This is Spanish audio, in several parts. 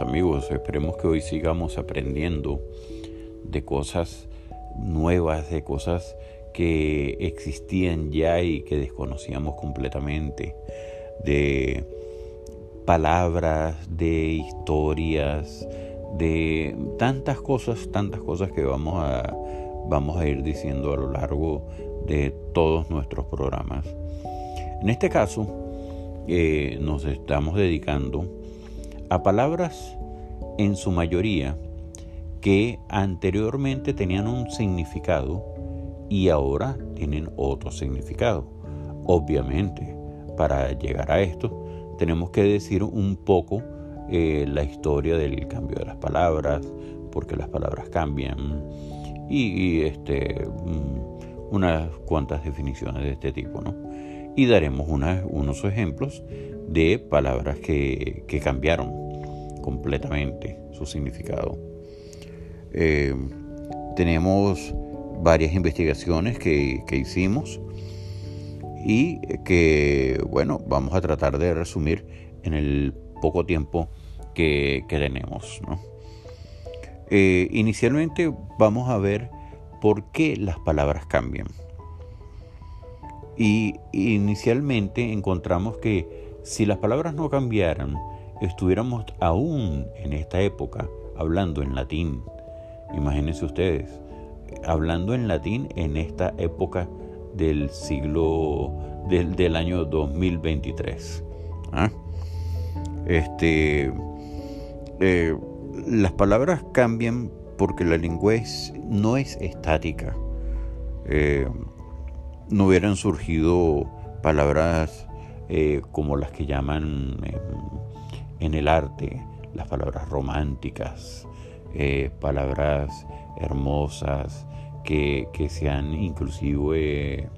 Amigos, esperemos que hoy sigamos aprendiendo de cosas nuevas, de cosas que existían ya y que desconocíamos completamente, de palabras, de historias, de tantas cosas, tantas cosas que vamos a, vamos a ir diciendo a lo largo de todos nuestros programas. En este caso, eh, nos estamos dedicando a palabras en su mayoría que anteriormente tenían un significado y ahora tienen otro significado. Obviamente, para llegar a esto, tenemos que decir un poco eh, la historia del cambio de las palabras, porque las palabras cambian, y, este, mm, unas cuantas definiciones de este tipo, ¿no? Y daremos unos ejemplos de palabras que, cambiaron completamente su significado. Eh, tenemos varias investigaciones que, hicimos y que, bueno, vamos a tratar de resumir en el poco tiempo que, tenemos. Eh, inicialmente vamos a ver por qué las palabras cambian. Y inicialmente encontramos que si las palabras no cambiaran, estuviéramos aún en esta época hablando en latín. Imagínense ustedes, hablando en latín en esta época del siglo del, año 2023. ¿ah? Este, eh, las palabras cambian porque la lengua no es estática. Eh, no hubieran surgido palabras eh, como las que llaman en el arte, las palabras románticas, palabras hermosas que, se han inclusive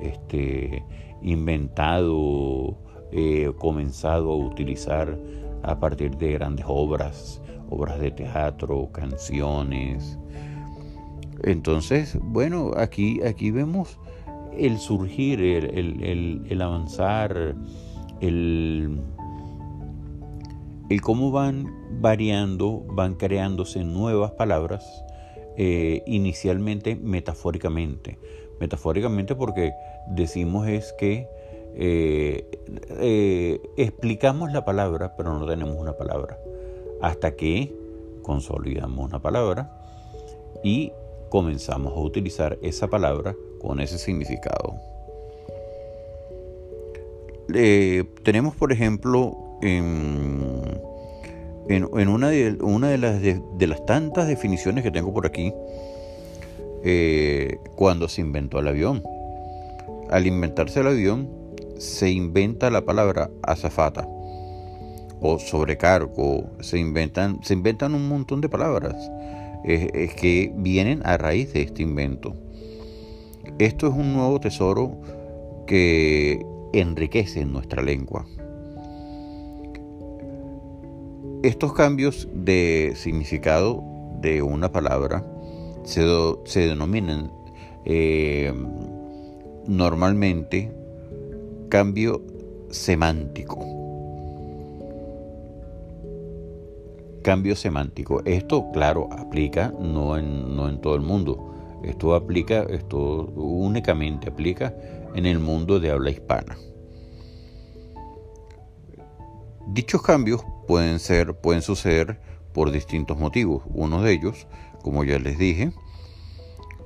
este, inventado, eh, comenzado a utilizar a partir de grandes obras, obras de teatro, canciones. Entonces, bueno, aquí, aquí vemos el surgir, el, avanzar, el, el cómo van variando, van creándose nuevas palabras eh, inicialmente metafóricamente. Metafóricamente porque decimos es que eh, eh, explicamos la palabra, pero no tenemos una palabra. Hasta que consolidamos una palabra y comenzamos a utilizar esa palabra con ese significado. tenemos, por ejemplo, en una, de, las tantas definiciones que tengo por aquí, eh, cuando se inventó el avión. Al inventarse el avión, se inventa la palabra azafata o sobrecargo, se inventan, se inventan un montón de palabras que vienen a raíz de este invento. Esto es un nuevo tesoro que enriquece nuestra lengua. Estos cambios de significado de una palabra se, denominan eh, normalmente cambio semántico. Cambio semántico. Esto, claro, aplica no en, no en todo el mundo. Esto aplica, esto únicamente aplica en el mundo de habla hispana. Dichos cambios pueden, ser, pueden suceder por distintos motivos. Uno de ellos, como ya les dije,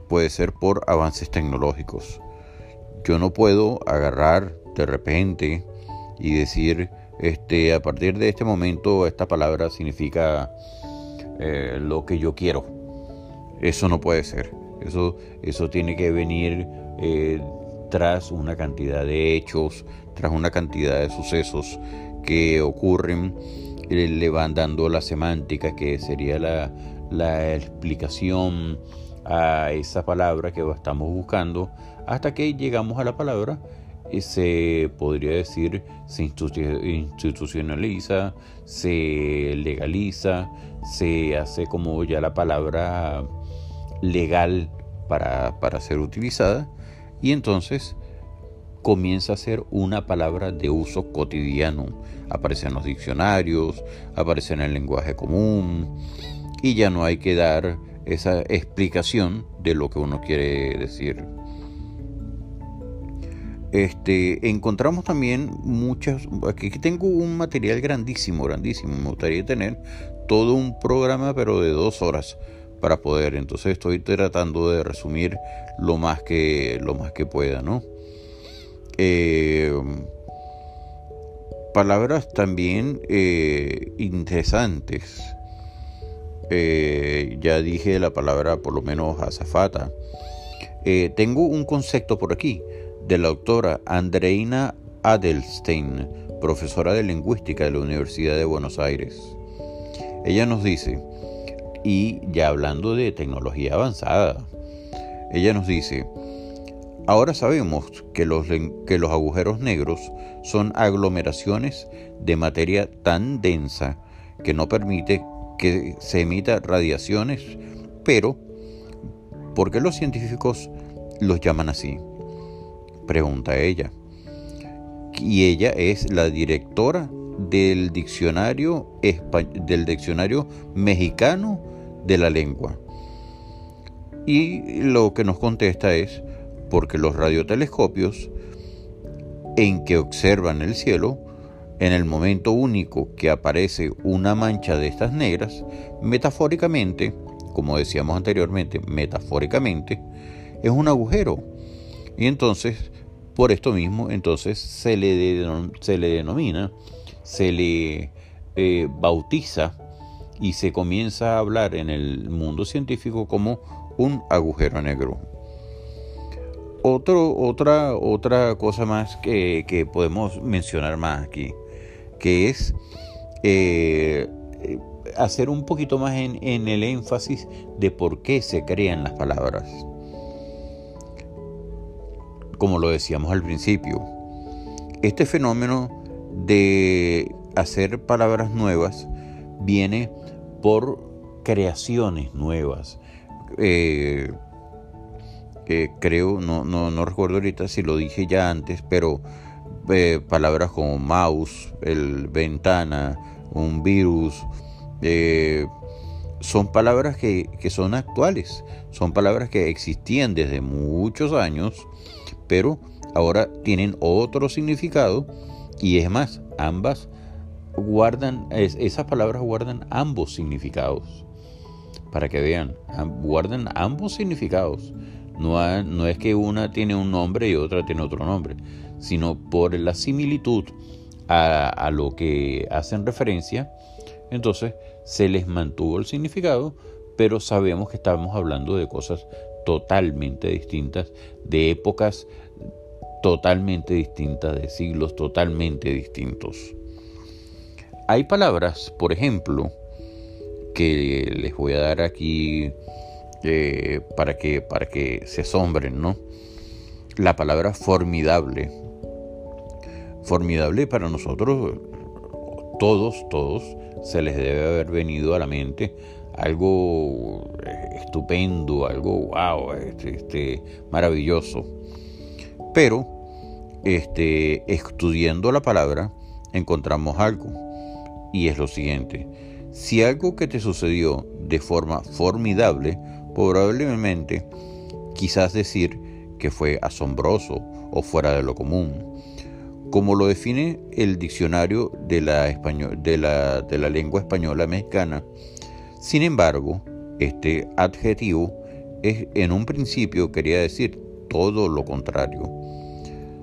puede ser por avances tecnológicos. Yo no puedo agarrar de repente y decir, este, a partir de este momento esta palabra significa eh, lo que yo quiero. Eso no puede ser. Eso, eso tiene que venir eh, tras una cantidad de hechos, tras una cantidad de sucesos que ocurren eh, le van dando la semántica, que sería la, explicación a esa palabra que estamos buscando, hasta que llegamos a la palabra y se podría decir se institucionaliza, se legaliza, se hace como ya la palabra legal para, para ser utilizada y entonces comienza a ser una palabra de uso cotidiano. Aparece en los diccionarios, aparece en el lenguaje común y ya no hay que dar esa explicación de lo que uno quiere decir. Este, encontramos también muchas, aquí tengo un material grandísimo, grandísimo, me gustaría tener todo un programa pero de dos horas para poder, entonces estoy tratando de resumir lo más que, lo más que pueda, ¿no? Eh, palabras también eh, interesantes. Eh, ya dije la palabra por lo menos azafata. tengo un concepto por aquí de la autora Andreina Adelstein, profesora de lingüística de la Universidad de Buenos Aires. Ella nos dice, y ya hablando de tecnología avanzada, ella nos dice, ahora sabemos que los, que los agujeros negros son aglomeraciones de materia tan densa que no permite que se emita radiaciones, pero ¿por qué los científicos los llaman así? Pregunta ella. Y ella es la directora del diccionario, del diccionario mexicano de la lengua. Y lo que nos contesta es porque los radiotelescopios en que observan el cielo, en el momento único que aparece una mancha de estas negras, metafóricamente, como decíamos anteriormente, metafóricamente, es un agujero. Y entonces, por esto mismo, entonces se le, se le denomina, se le eh, bautiza y se comienza a hablar en el mundo científico como un agujero negro. Otra, otra cosa más que, podemos mencionar más aquí, que es eh, hacer un poquito más en el énfasis de por qué se crean las palabras. Como lo decíamos al principio, este fenómeno de hacer palabras nuevas viene por creaciones nuevas. Eh, creo, no, no, recuerdo ahorita si lo dije ya antes, pero eh, palabras como mouse, el ventana, un virus, eh, son palabras que, que, son actuales, son palabras que existían desde muchos años, pero ahora tienen otro significado y es más, ambas guardan, esas palabras guardan ambos significados. Para que vean, guardan ambos significados. No, no es que una tiene un nombre y otra tiene otro nombre, sino por la similitud a, a lo que hacen referencia, entonces se les mantuvo el significado, pero sabemos que estamos hablando de cosas totalmente distintas, de épocas totalmente distintas, de siglos totalmente distintos. Hay palabras, por ejemplo, que les voy a dar aquí eh, para, que, para que se asombren, ¿no? La palabra formidable. Formidable para nosotros, todos, todos, se les debe haber venido a la mente algo eh, estupendo, algo wow, este, este, maravilloso. Pero, este, estudiando la palabra, encontramos algo y es lo siguiente. Si algo que te sucedió de forma formidable, probablemente quizás decir que fue asombroso o fuera de lo común. Como lo define el diccionario de la, de la, lengua española mexicana, sin embargo, este adjetivo es, en un principio quería decir todo lo contrario.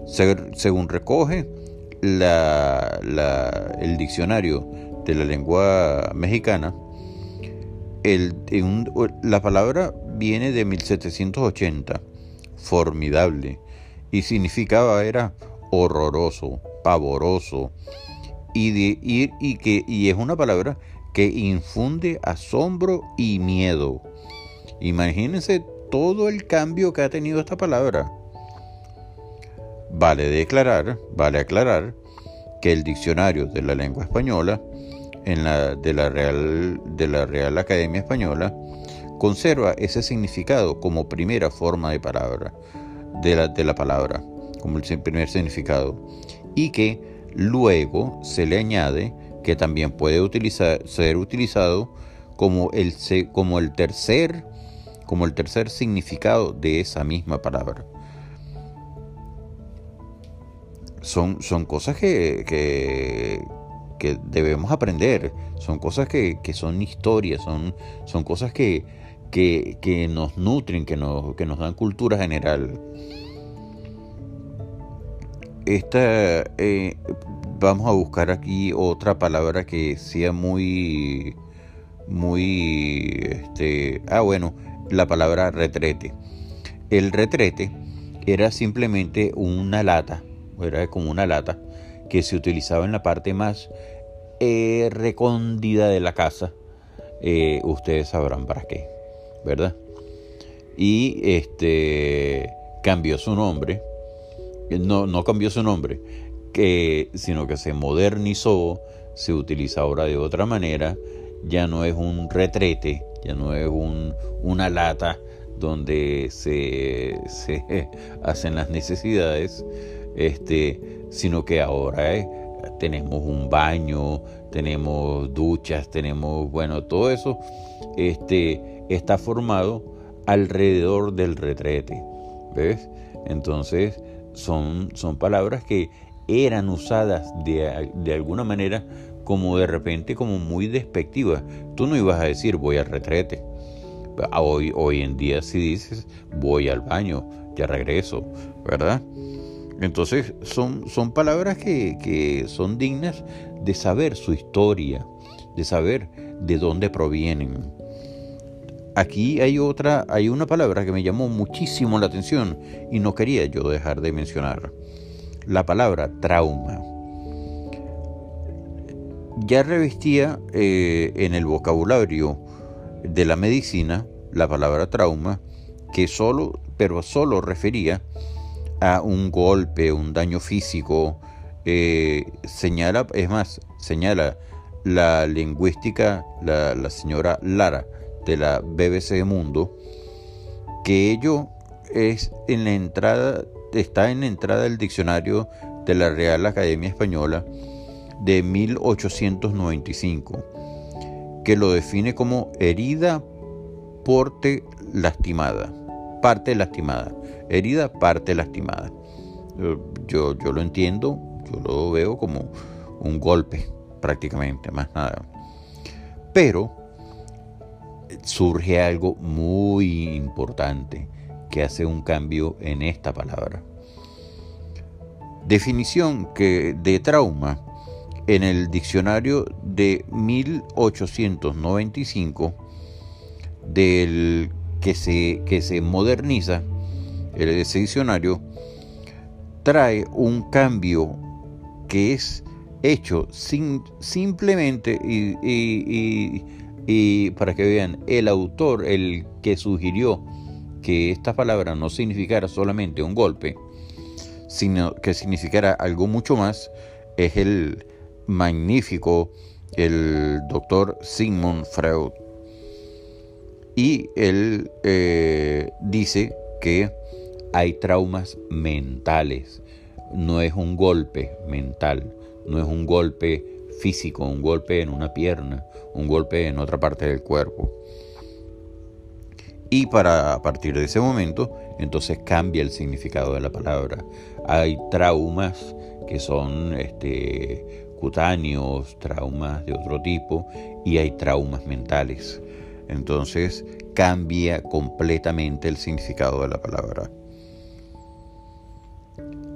Según recoge el diccionario de la lengua mexicana, la palabra viene de 1780, formidable, y significaba era horroroso, pavoroso, y, de, y, que, y es una palabra que infunde asombro y miedo. Imagínense todo el cambio que ha tenido esta palabra. Vale declarar, vale aclarar que el diccionario de la lengua española de, la Real, Academia Española conserva ese significado como primera forma de palabra de la, palabra. como el primer significado, y que luego se le añade que también puede ser utilizado como el, como el tercer significado de esa misma palabra. Son, son cosas que, que, debemos aprender, son cosas que, son historias, son, son cosas que, que, nos nutren, que nos, que nos dan cultura general. Esta, eh, vamos a buscar aquí otra palabra que sea muy, muy, este, ah bueno, la palabra retrete. El retrete era simplemente una lata, era como una lata que se utilizaba en la parte más eh, recóndida de la casa. Eh, ustedes sabrán para qué, ¿verdad? Y este cambió su nombre. No, no cambió su nombre, sino que se modernizó, se utiliza ahora de otra manera. Ya no es un retrete, ya no es un, una lata donde se, hacen las necesidades, este, sino que ahora eh, tenemos un baño, tenemos duchas, tenemos, bueno, todo eso este, está formado alrededor del retrete, ¿ves? Entonces son, son palabras que eran usadas de, de alguna manera como de repente como muy despectiva. Tú no ibas a decir voy al retrete. Hoy, hoy en día si dices voy al baño, ya regreso, ¿verdad? Entonces son, son palabras que, que son dignas de saber su historia, de saber de dónde provienen. Aquí hay otra, hay una palabra que me llamó muchísimo la atención y no quería yo dejar de mencionar. La palabra trauma ya revestía eh, en el vocabulario de la medicina la palabra trauma, que solo, pero solo refería a un golpe, un daño físico. Eh, señala, es más, señala la lingüística, la, la señora Lara de la BBC Mundo, que ello es en la entrada, está en la entrada del diccionario de la Real Academia Española de 1895, que lo define como herida, porte lastimada, parte lastimada, herida, parte lastimada. Yo, yo lo entiendo, yo lo veo como un golpe prácticamente, más nada. Pero surge algo muy importante que hace un cambio en esta palabra. Definición que de trauma en el diccionario de 1895 del que se, que se moderniza, ese diccionario trae un cambio que es hecho sin, simplemente y, y, para que vean, el autor, el que sugirió que esta palabra no significara solamente un golpe, sino que significara algo mucho más, es el magnífico el doctor Sigmund Freud. Y él eh, dice que hay traumas mentales. No es un golpe mental, no es un golpe físico, un golpe en una pierna, un golpe en otra parte del cuerpo. Y para a partir de ese momento, entonces cambia el significado de la palabra. Hay traumas que son este, cutáneos, traumas de otro tipo y hay traumas mentales. Entonces cambia completamente el significado de la palabra.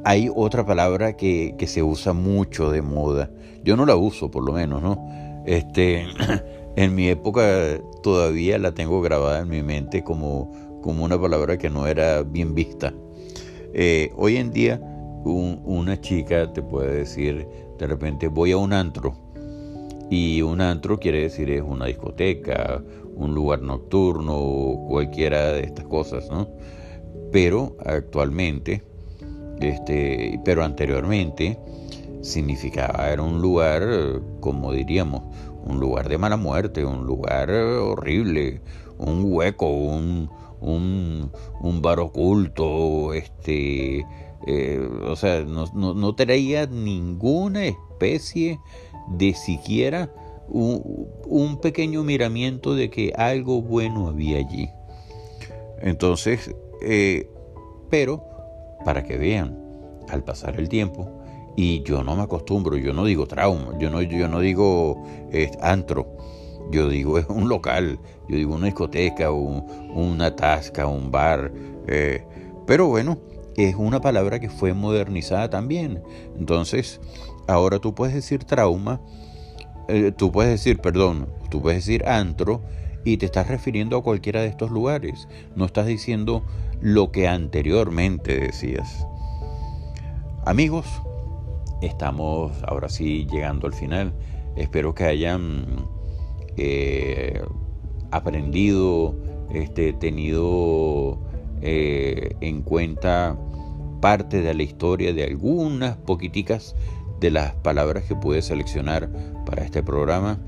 Hay otra palabra que, se usa mucho de moda. Yo no la uso, por lo menos, ¿no? Este, en mi época todavía la tengo grabada en mi mente como, como una palabra que no era bien vista. Eh, hoy en día una chica te puede decir de repente voy a un antro y un antro quiere decir es una discoteca, un lugar nocturno, cualquiera de estas cosas, ¿no? Pero actualmente, este, pero anteriormente significaba era un lugar, como diríamos, un lugar de mala muerte, un lugar horrible, un hueco, un, un, un bar oculto, este, eh, o sea, no, no, traía ninguna especie de siquiera un, pequeño miramiento de que algo bueno había allí. Entonces, eh, pero para que vean, al pasar el tiempo, y yo no me acostumbro, yo no digo trauma, yo no, yo no digo eh, antro, yo digo es un local, yo digo una discoteca, una tasca, un bar. Eh, pero bueno, es una palabra que fue modernizada también. Entonces, ahora tú puedes decir trauma, eh, tú puedes decir, perdón, tú puedes decir antro y te estás refiriendo a cualquiera de estos lugares. No estás diciendo lo que anteriormente decías. Amigos, estamos ahora sí llegando al final. Espero que hayan eh, aprendido, este, tenido eh, en cuenta parte de la historia de algunas poquiticas de las palabras que pude seleccionar para este programa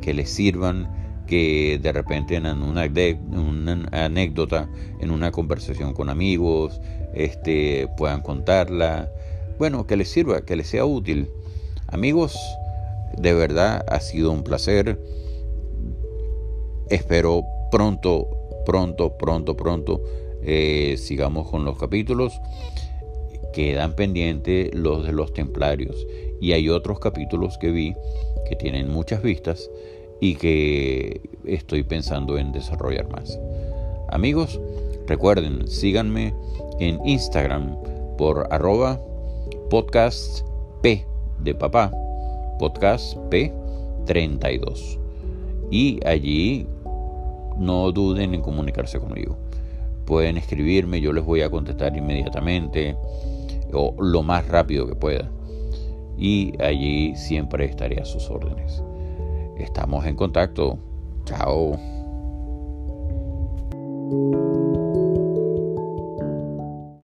que les sirvan que de repente en una, anécdota, en una conversación con amigos, este, puedan contarla. Bueno, que les sirva, que les sea útil. Amigos, de verdad ha sido un placer. Espero pronto, pronto, pronto, pronto eh, sigamos con los capítulos. Quedan pendientes los de los templarios y hay otros capítulos que vi que tienen muchas vistas y que estoy pensando en desarrollar más. Amigos, recuerden, síganme en Instagram por arroba podcast P de papá, podcast P32. Y allí no duden en comunicarse conmigo. Pueden escribirme, yo les voy a contestar inmediatamente o lo más rápido que pueda. Y allí siempre estaré a sus órdenes. Estamos en contacto. Chao.